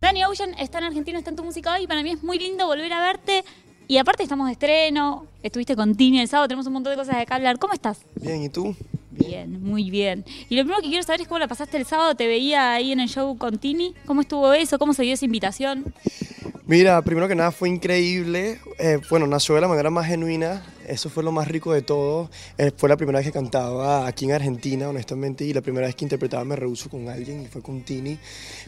Danny Ocean está en Argentina, está en tu música hoy para mí es muy lindo volver a verte. Y aparte estamos de estreno, estuviste con Tini el sábado, tenemos un montón de cosas de acá hablar. ¿Cómo estás? Bien, ¿y tú? Bien, muy bien. Y lo primero que quiero saber es cómo la pasaste el sábado, te veía ahí en el show con Tini. ¿Cómo estuvo eso? ¿Cómo se dio esa invitación? Mira, primero que nada fue increíble. Eh, bueno, nació de la manera más genuina. Eso fue lo más rico de todo. Eh, fue la primera vez que cantaba aquí en Argentina, honestamente, y la primera vez que interpretaba Me Rehuso con alguien, y fue con Tini.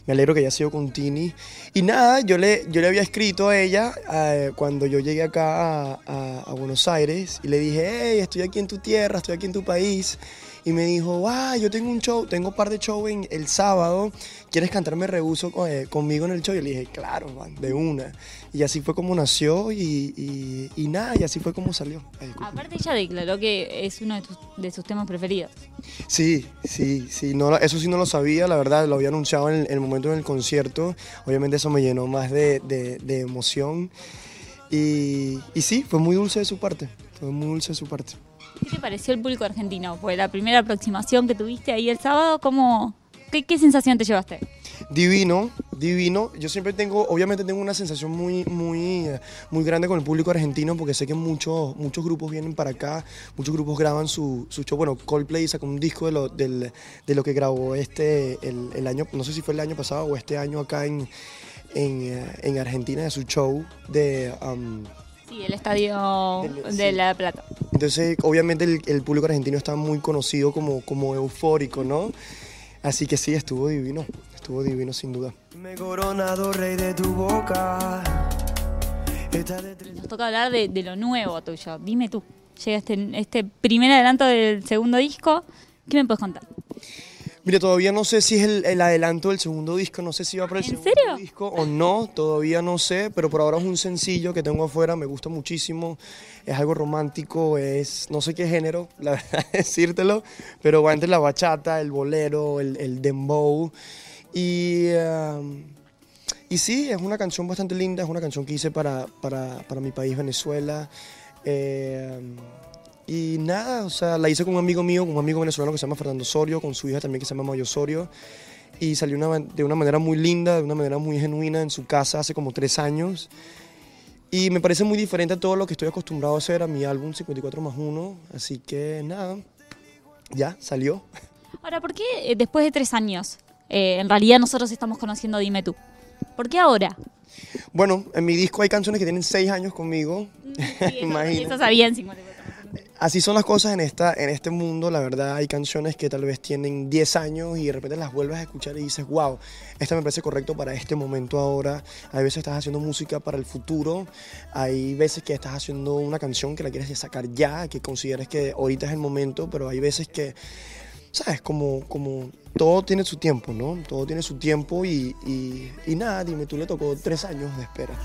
Me alegro que haya sido con Tini. Y nada, yo le, yo le había escrito a ella eh, cuando yo llegué acá a, a- a Buenos Aires y le dije, hey, estoy aquí en tu tierra, estoy aquí en tu país. Y me dijo, ah, yo tengo un show, tengo un par de shows en el sábado, ¿quieres cantarme rehuso con- eh, conmigo en el show? Y le dije, claro, man, de una. Y así fue como nació y, y- y nada, y así fue como salió. Ay. Aparte ella declaró que es uno de, tus- de sus temas preferidos. Sí, sí, sí, no, eso sí no lo sabía, la verdad, lo había anunciado en el, en el momento del concierto, obviamente eso me llenó más de, de- de emoción. Y, y sí, fue muy dulce de su parte, fue muy dulce de su parte. ¿Qué te pareció el público argentino? Fue la primera aproximación que tuviste ahí el sábado. ¿Cómo, qué, qué sensación te llevaste? Divino, divino. Yo siempre tengo, obviamente tengo una sensación muy, muy, eh, muy grande con el público argentino porque sé que muchos, muchos grupos vienen para acá, muchos grupos graban su, su show. Bueno, Coldplay sacó un disco de lo, del- de lo que grabó este, el, el año, no sé si fue el año pasado o este año acá en, en, eh, en Argentina de su show de... um, Sí, el estadio Del- de sí. La Plata. Entonces, obviamente el, el público argentino está muy conocido como, como eufórico, ¿no? Así que sí, estuvo divino, estuvo divino sin duda. Me he coronado rey de tu boca. Esta de tres- Nos toca hablar de, de lo nuevo tuyo. Dime tú, llega este, este primer adelanto del segundo disco. ¿Qué me puedes contar? Mire, todavía no sé si es el, el adelanto del segundo disco, no sé si va para el ¿En segundo serio? disco o no, todavía no sé, pero por ahora es un sencillo que tengo afuera, me gusta muchísimo, es algo romántico, es no sé qué género, la verdad decírtelo, pero va entre la bachata, el bolero, el, el dembow y... um, y sí, es una canción bastante linda, es una canción que hice para, para, para mi país, Venezuela. Eh, y nada, o sea, la hice con un amigo mío, con un amigo venezolano que se llama Fernando Osorio, con su hija también que se llama Mayo Osorio. Y salió una de una manera muy linda, de una manera muy genuina en su casa hace como tres años. Y me parece muy diferente a todo lo que estoy acostumbrado a hacer a mi álbum 54 más 1. Así que nada, ya salió. Ahora, ¿por qué eh, después de tres años, eh, en realidad nosotros estamos conociendo Dime tú? ¿Por qué ahora? Bueno, en mi disco hay canciones que tienen seis años conmigo. Imagínate. Eso sabía en 54. Así son las cosas en, esta, en este mundo, la verdad hay canciones que tal vez tienen 10 años y de repente las vuelves a escuchar y dices, wow, esta me parece correcto para este momento ahora. Hay veces estás haciendo música para el futuro, hay veces que estás haciendo una canción que la quieres sacar ya, que consideres que ahorita es el momento, pero hay veces que, sabes, como, como todo tiene su tiempo, ¿no? Todo tiene su tiempo y, y, y nada, dime, tú le tocó tres años de espera.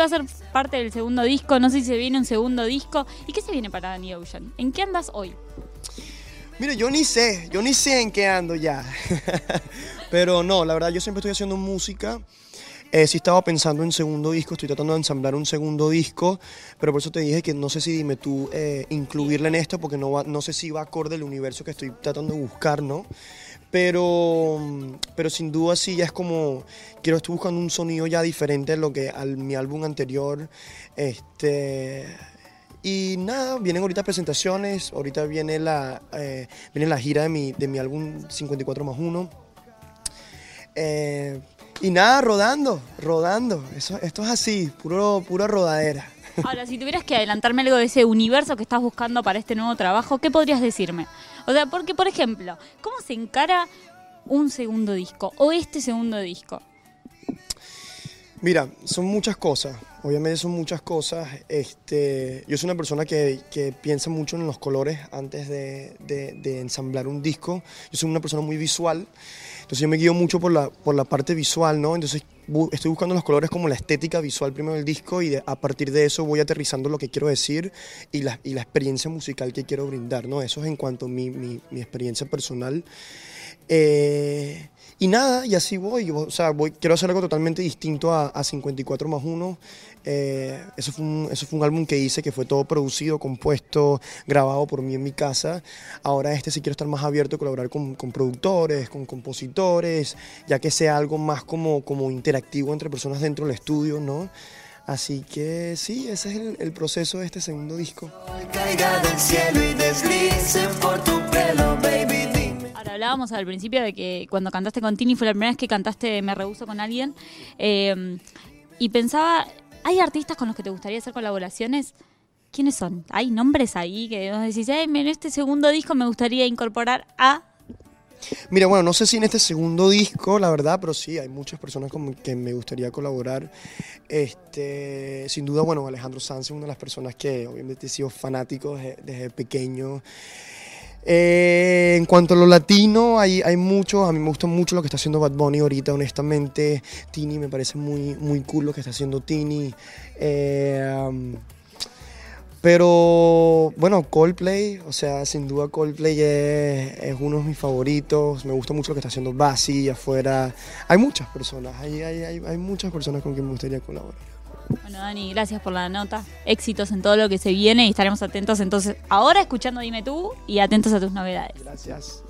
Va a ser parte del segundo disco, no sé si se viene un segundo disco. ¿Y qué se viene para Danny Ocean? ¿En qué andas hoy? Mira, yo ni sé, yo ni sé en qué ando ya. Pero no, la verdad, yo siempre estoy haciendo música. Eh, sí estaba pensando en segundo disco, estoy tratando de ensamblar un segundo disco, pero por eso te dije que no sé si dime tú eh, incluirla en esto, porque no, va- no sé si va acorde al universo que estoy tratando de buscar, ¿no? Pero, pero sin duda sí, ya es como, quiero, estoy buscando un sonido ya diferente a lo que al mi álbum anterior. Este, y nada, vienen ahorita presentaciones, ahorita viene la, eh, viene la gira de mi, de mi álbum 54 más 1. Eh, y nada, rodando, rodando. Eso, esto es así, puro, pura rodadera. Ahora, si tuvieras que adelantarme algo de ese universo que estás buscando para este nuevo trabajo, ¿qué podrías decirme? O sea, porque, por ejemplo, ¿cómo se encara un segundo disco o este segundo disco? Mira, son muchas cosas, obviamente son muchas cosas. Este, yo soy una persona que, que piensa mucho en los colores antes de, de- ensamblar un disco. Yo soy una persona muy visual, entonces yo me guío mucho por la, por la parte visual, ¿no? Entonces estoy buscando los colores como la estética visual primero del disco y de- a partir de eso voy aterrizando lo que quiero decir y la, y la experiencia musical que quiero brindar, ¿no? Eso es en cuanto a mi, mi- mi experiencia personal. Eh, y nada, y así voy. O sea, voy, quiero hacer algo totalmente distinto a, a 54 más 1. Eh, eso, fue un, eso fue un álbum que hice que fue todo producido, compuesto, grabado por mí en mi casa. Ahora este sí quiero estar más abierto a colaborar con, con productores, con compositores, ya que sea algo más como, como interactivo entre personas dentro del estudio, ¿no? Así que sí, ese es el, proceso de este segundo disco. Ahora hablábamos al principio de que cuando cantaste con Tini fue la primera vez que cantaste Me Rehuso con alguien. eh, y pensaba, ¿hay artistas con los que te gustaría hacer colaboraciones? ¿Quiénes son? ¿Hay nombres ahí que vos decís, "Ay, en este segundo disco me gustaría incorporar a... Mira, bueno, no sé si en este segundo disco, la verdad, pero sí, hay muchas personas con que me gustaría colaborar. Este, sin duda, bueno, Alejandro Sanz es una de las personas que obviamente he sido fanático desde, pequeño. Eh, en cuanto a lo latino, hay, hay mucho, a mí me gusta mucho lo que está haciendo Bad Bunny ahorita, honestamente. Tini me parece muy, muy cool lo que está haciendo Tini. Eh, um, pero bueno, Coldplay, o sea, sin duda Coldplay es, es uno de mis favoritos. Me gusta mucho lo que está haciendo Basi afuera. Hay muchas personas, hay, hay, hay, hay muchas personas con quien me gustaría colaborar. Bueno, Dani, gracias por la nota. Éxitos en todo lo que se viene y estaremos atentos entonces ahora escuchando Dime tú y atentos a tus novedades. Gracias.